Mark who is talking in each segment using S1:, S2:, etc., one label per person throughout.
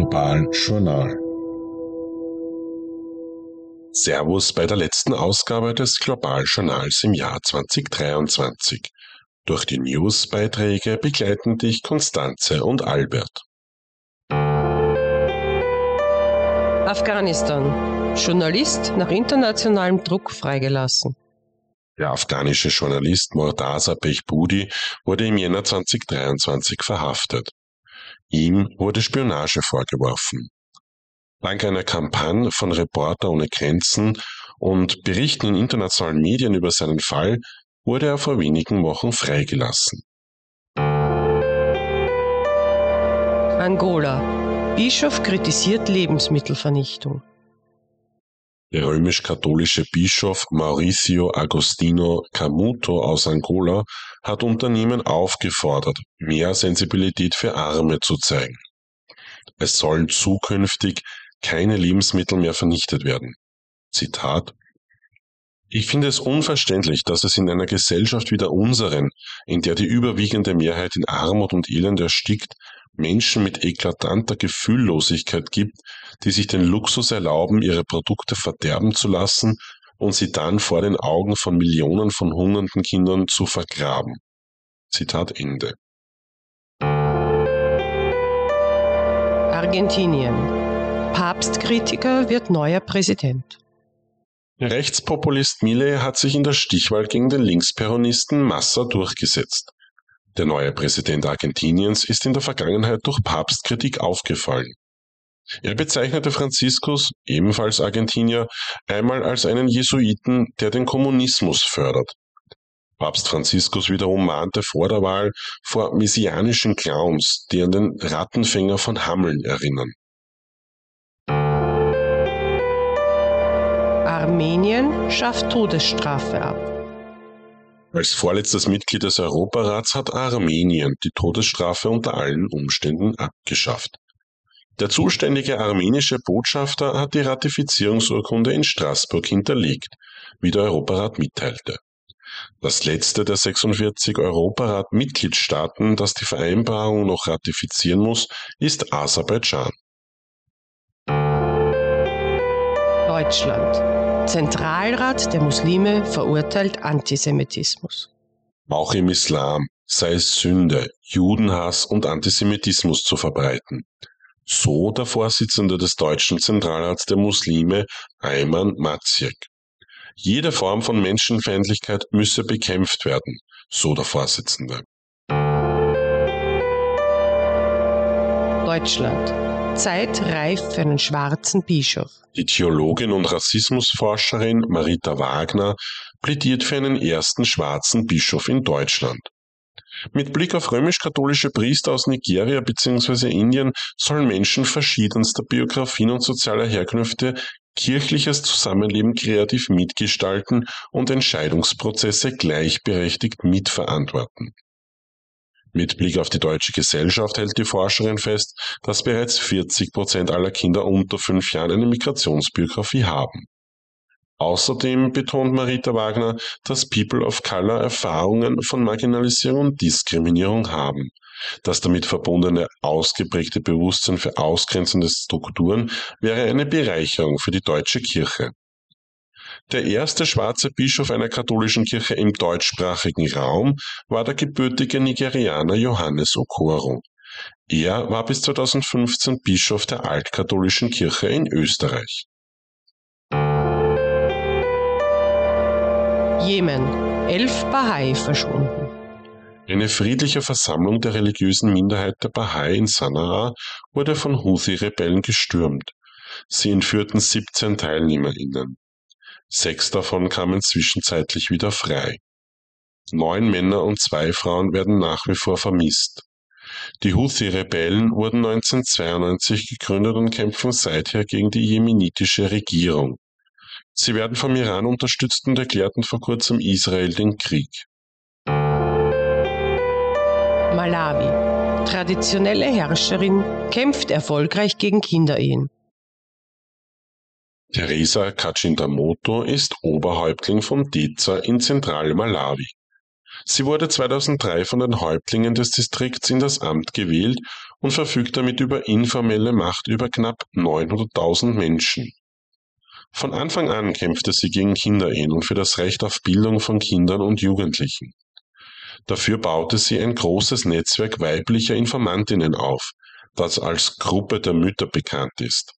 S1: Global Journal. Servus bei der letzten Ausgabe des Global Journals im Jahr 2023. Durch die Newsbeiträge begleiten dich Konstanze und Albert.
S2: Afghanistan. Journalist nach internationalem Druck freigelassen.
S1: Der afghanische Journalist Mortaza Behbudi wurde im Jänner 2023 verhaftet. Ihm wurde Spionage vorgeworfen. Dank einer Kampagne von Reporter ohne Grenzen und Berichten in internationalen Medien über seinen Fall wurde er vor wenigen Wochen freigelassen.
S2: Angola. Bischof kritisiert Lebensmittelvernichtung.
S1: Der römisch-katholische Bischof Mauricio Agostino Camuto aus Angola hat Unternehmen aufgefordert, mehr Sensibilität für Arme zu zeigen. Es sollen zukünftig keine Lebensmittel mehr vernichtet werden. Zitat Ich finde es unverständlich, dass es in einer Gesellschaft wie der unseren, in der die überwiegende Mehrheit in Armut und Elend erstickt, Menschen mit eklatanter Gefühllosigkeit gibt, die sich den Luxus erlauben, ihre Produkte verderben zu lassen und sie dann vor den Augen von Millionen von hungernden Kindern zu vergraben. Zitat Ende.
S2: Argentinien. Papstkritiker wird neuer Präsident.
S1: Rechtspopulist Mille hat sich in der Stichwahl gegen den Linksperonisten Massa durchgesetzt. Der neue Präsident Argentiniens ist in der Vergangenheit durch Papstkritik aufgefallen. Er bezeichnete Franziskus, ebenfalls Argentinier, einmal als einen Jesuiten, der den Kommunismus fördert. Papst Franziskus wiederum mahnte vor der Wahl vor messianischen Clowns, die an den Rattenfänger von Hammeln erinnern.
S2: Armenien schafft Todesstrafe ab.
S1: Als vorletztes Mitglied des Europarats hat Armenien die Todesstrafe unter allen Umständen abgeschafft. Der zuständige armenische Botschafter hat die Ratifizierungsurkunde in Straßburg hinterlegt, wie der Europarat mitteilte. Das letzte der 46 Europarat-Mitgliedstaaten, das die Vereinbarung noch ratifizieren muss, ist Aserbaidschan.
S2: Deutschland. Zentralrat der Muslime verurteilt Antisemitismus.
S1: Auch im Islam sei es Sünde, Judenhass und Antisemitismus zu verbreiten. So der Vorsitzende des Deutschen Zentralrats der Muslime, Ayman Maciek. Jede Form von Menschenfeindlichkeit müsse bekämpft werden, so der Vorsitzende.
S2: Deutschland. Zeit reif für einen schwarzen Bischof.
S1: Die Theologin und Rassismusforscherin Marita Wagner plädiert für einen ersten schwarzen Bischof in Deutschland. Mit Blick auf römisch-katholische Priester aus Nigeria bzw. Indien sollen Menschen verschiedenster Biografien und sozialer Herkünfte kirchliches Zusammenleben kreativ mitgestalten und Entscheidungsprozesse gleichberechtigt mitverantworten. Mit Blick auf die deutsche Gesellschaft hält die Forscherin fest, dass bereits 40 Prozent aller Kinder unter fünf Jahren eine Migrationsbiografie haben. Außerdem betont Marita Wagner, dass People of Color Erfahrungen von Marginalisierung und Diskriminierung haben. Das damit verbundene ausgeprägte Bewusstsein für ausgrenzende Strukturen wäre eine Bereicherung für die deutsche Kirche. Der erste schwarze Bischof einer katholischen Kirche im deutschsprachigen Raum war der gebürtige Nigerianer Johannes Okoro. Er war bis 2015 Bischof der altkatholischen Kirche in Österreich.
S2: Jemen. Elf Bahai verschwunden.
S1: Eine friedliche Versammlung der religiösen Minderheit der Bahai in Sanaa wurde von Houthi-Rebellen gestürmt. Sie entführten 17 TeilnehmerInnen. Sechs davon kamen zwischenzeitlich wieder frei. Neun Männer und zwei Frauen werden nach wie vor vermisst. Die Houthi-Rebellen wurden 1992 gegründet und kämpfen seither gegen die jemenitische Regierung. Sie werden vom Iran unterstützt und erklärten vor kurzem Israel den Krieg.
S2: Malawi. Traditionelle Herrscherin kämpft erfolgreich gegen Kinderehen.
S1: Teresa Kachindamoto ist Oberhäuptling von Deza in Zentral-Malawi. Sie wurde 2003 von den Häuptlingen des Distrikts in das Amt gewählt und verfügt damit über informelle Macht über knapp 900.000 Menschen. Von Anfang an kämpfte sie gegen Kinderehen und für das Recht auf Bildung von Kindern und Jugendlichen. Dafür baute sie ein großes Netzwerk weiblicher Informantinnen auf, das als Gruppe der Mütter bekannt ist.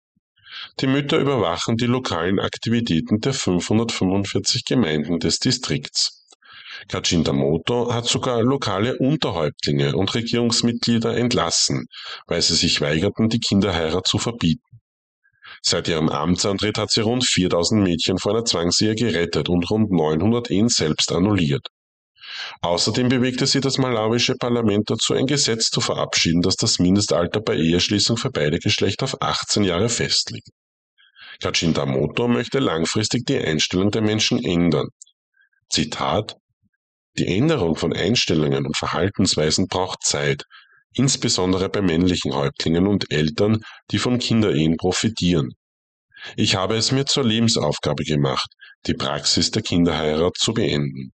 S1: Die Mütter überwachen die lokalen Aktivitäten der 545 Gemeinden des Distrikts. Kachindamoto hat sogar lokale Unterhäuptlinge und Regierungsmitglieder entlassen, weil sie sich weigerten, die Kinderheirat zu verbieten. Seit ihrem Amtsantritt hat sie rund 4000 Mädchen vor einer Zwangsehe gerettet und rund 900 Ehen selbst annulliert. Außerdem bewegte sie das malawische Parlament dazu, ein Gesetz zu verabschieden, das das Mindestalter bei Eheschließung für beide Geschlechter auf 18 Jahre festlegt. Kachindamoto möchte langfristig die Einstellung der Menschen ändern. Zitat Die Änderung von Einstellungen und Verhaltensweisen braucht Zeit, insbesondere bei männlichen Häuptlingen und Eltern, die von Kinderehen profitieren. Ich habe es mir zur Lebensaufgabe gemacht, die Praxis der Kinderheirat zu beenden.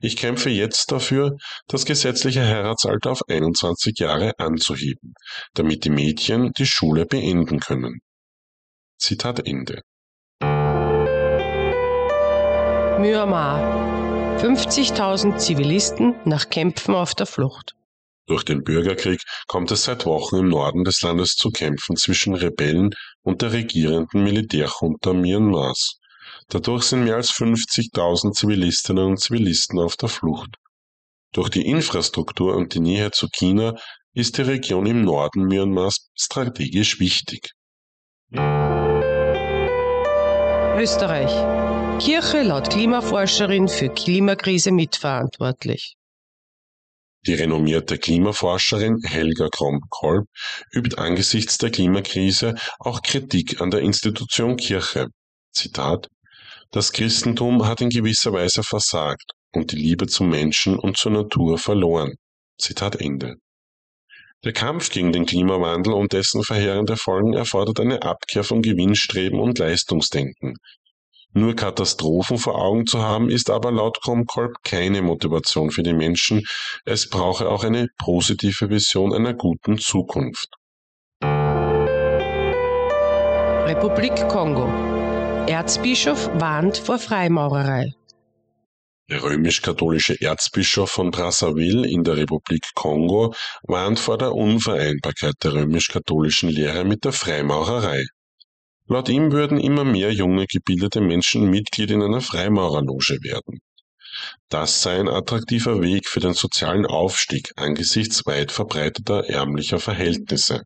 S1: Ich kämpfe jetzt dafür, das gesetzliche Heiratsalter auf 21 Jahre anzuheben, damit die Mädchen die Schule beenden können. Zitat Ende.
S2: Myanmar. 50.000 Zivilisten nach Kämpfen auf der Flucht.
S1: Durch den Bürgerkrieg kommt es seit Wochen im Norden des Landes zu Kämpfen zwischen Rebellen und der regierenden Militärjunta Myanmars. Dadurch sind mehr als 50.000 Zivilistinnen und Zivilisten auf der Flucht. Durch die Infrastruktur und die Nähe zu China ist die Region im Norden Myanmars strategisch wichtig.
S2: Österreich. Kirche laut Klimaforscherin für Klimakrise mitverantwortlich.
S1: Die renommierte Klimaforscherin Helga Kromp-Kolb übt angesichts der Klimakrise auch Kritik an der Institution Kirche. Zitat Das Christentum hat in gewisser Weise versagt und die Liebe zum Menschen und zur Natur verloren. Zitat Ende. Der Kampf gegen den Klimawandel und dessen verheerende Folgen erfordert eine Abkehr von Gewinnstreben und Leistungsdenken, nur Katastrophen vor Augen zu haben, ist aber laut Comcolp keine Motivation für die Menschen. Es brauche auch eine positive Vision einer guten Zukunft.
S2: Republik Kongo. Erzbischof warnt vor Freimaurerei.
S1: Der römisch-katholische Erzbischof von Brazzaville in der Republik Kongo warnt vor der Unvereinbarkeit der römisch-katholischen Lehre mit der Freimaurerei. Laut ihm würden immer mehr junge gebildete Menschen Mitglied in einer Freimaurerloge werden. Das sei ein attraktiver Weg für den sozialen Aufstieg angesichts weit verbreiteter ärmlicher Verhältnisse.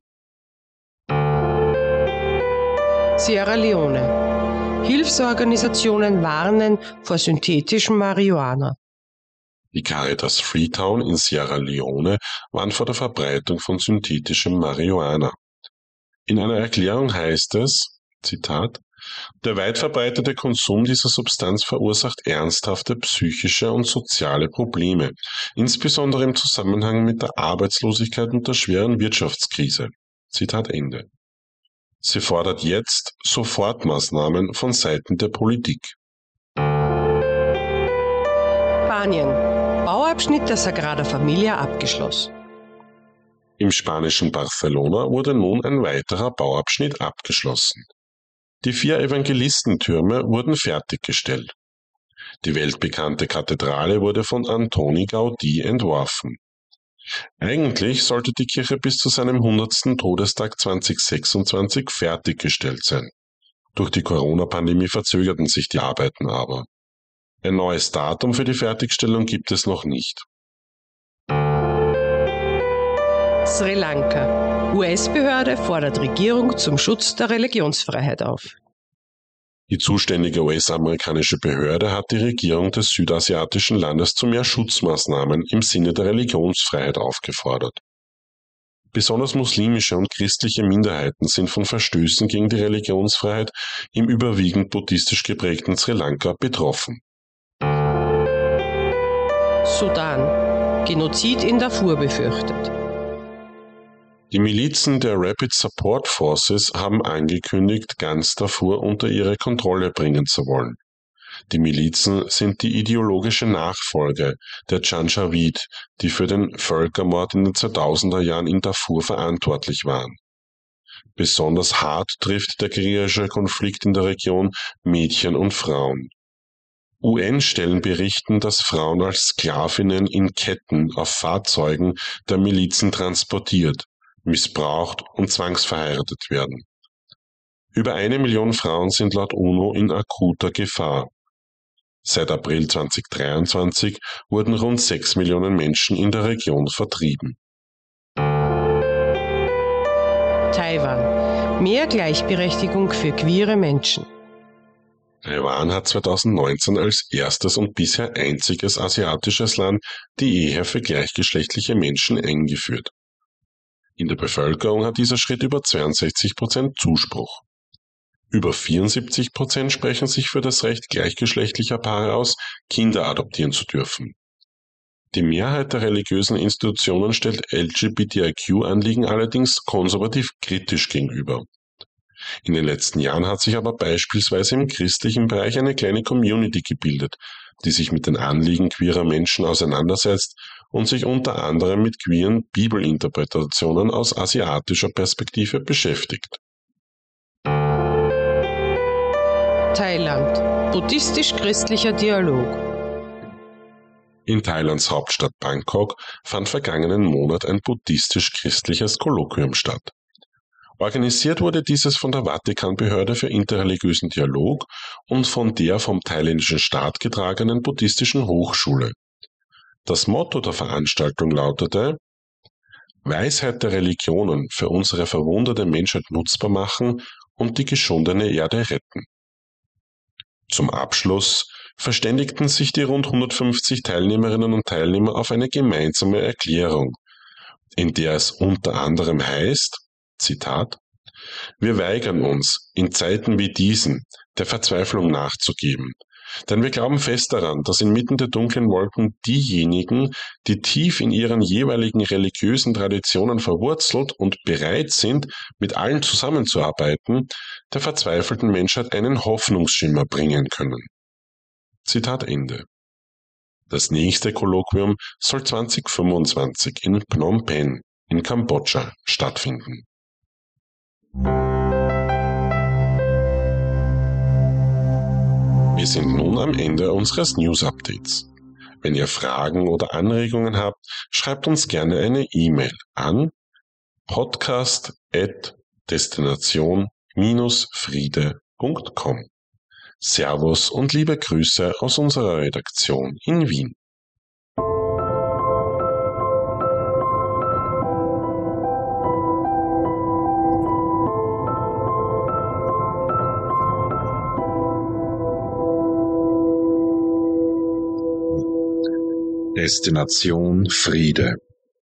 S2: Sierra Leone. Hilfsorganisationen warnen vor synthetischem Marihuana.
S1: Die Caritas Freetown in Sierra Leone warnt vor der Verbreitung von synthetischem Marihuana. In einer Erklärung heißt es, Zitat der weit verbreitete Konsum dieser Substanz verursacht ernsthafte psychische und soziale Probleme, insbesondere im Zusammenhang mit der Arbeitslosigkeit und der schweren Wirtschaftskrise. Zitat Ende. Sie fordert jetzt Sofortmaßnahmen von Seiten der Politik.
S2: Spanien. Bauabschnitt der Sagrada Familia abgeschlossen.
S1: Im spanischen Barcelona wurde nun ein weiterer Bauabschnitt abgeschlossen. Die vier Evangelistentürme wurden fertiggestellt. Die weltbekannte Kathedrale wurde von Antoni Gaudí entworfen. Eigentlich sollte die Kirche bis zu seinem 100. Todestag 2026 fertiggestellt sein. Durch die Corona-Pandemie verzögerten sich die Arbeiten aber. Ein neues Datum für die Fertigstellung gibt es noch nicht.
S2: Sri Lanka. US-Behörde fordert Regierung zum Schutz der Religionsfreiheit auf.
S1: Die zuständige US-amerikanische Behörde hat die Regierung des südasiatischen Landes zu mehr Schutzmaßnahmen im Sinne der Religionsfreiheit aufgefordert. Besonders muslimische und christliche Minderheiten sind von Verstößen gegen die Religionsfreiheit im überwiegend buddhistisch geprägten Sri Lanka betroffen.
S2: Sudan. Genozid in Darfur befürchtet.
S1: Die Milizen der Rapid Support Forces haben angekündigt, ganz Darfur unter ihre Kontrolle bringen zu wollen. Die Milizen sind die ideologische Nachfolge der Janjaweed, die für den Völkermord in den 2000er Jahren in Darfur verantwortlich waren. Besonders hart trifft der kriegerische Konflikt in der Region Mädchen und Frauen. UN-Stellen berichten, dass Frauen als Sklavinnen in Ketten auf Fahrzeugen der Milizen transportiert, missbraucht und zwangsverheiratet werden. Über eine Million Frauen sind laut UNO in akuter Gefahr. Seit April 2023 wurden rund sechs Millionen Menschen in der Region vertrieben.
S2: Taiwan. Mehr Gleichberechtigung für queere Menschen.
S1: Taiwan hat 2019 als erstes und bisher einziges asiatisches Land die Ehe für gleichgeschlechtliche Menschen eingeführt. In der Bevölkerung hat dieser Schritt über 62 Prozent Zuspruch. Über 74 Prozent sprechen sich für das Recht gleichgeschlechtlicher Paare aus, Kinder adoptieren zu dürfen. Die Mehrheit der religiösen Institutionen stellt LGBTIQ-Anliegen allerdings konservativ kritisch gegenüber. In den letzten Jahren hat sich aber beispielsweise im christlichen Bereich eine kleine Community gebildet, die sich mit den Anliegen queerer Menschen auseinandersetzt und sich unter anderem mit queeren Bibelinterpretationen aus asiatischer Perspektive beschäftigt.
S2: Thailand. Buddhistisch-christlicher Dialog.
S1: In Thailands Hauptstadt Bangkok fand vergangenen Monat ein buddhistisch-christliches Kolloquium statt. Organisiert wurde dieses von der Vatikanbehörde für interreligiösen Dialog und von der vom thailändischen Staat getragenen Buddhistischen Hochschule. Das Motto der Veranstaltung lautete Weisheit der Religionen für unsere verwunderte Menschheit nutzbar machen und die geschundene Erde retten. Zum Abschluss verständigten sich die rund 150 Teilnehmerinnen und Teilnehmer auf eine gemeinsame Erklärung, in der es unter anderem heißt, Zitat, wir weigern uns, in Zeiten wie diesen der Verzweiflung nachzugeben, denn wir glauben fest daran, dass inmitten der dunklen Wolken diejenigen, die tief in ihren jeweiligen religiösen Traditionen verwurzelt und bereit sind, mit allen zusammenzuarbeiten, der verzweifelten Menschheit einen Hoffnungsschimmer bringen können. Zitat Ende. Das nächste Kolloquium soll 2025 in Phnom Penh in Kambodscha stattfinden. Wir sind nun am Ende unseres News Updates. Wenn ihr Fragen oder Anregungen habt, schreibt uns gerne eine E-Mail an podcast.destination-friede.com. Servus und liebe Grüße aus unserer Redaktion in Wien. Destination Friede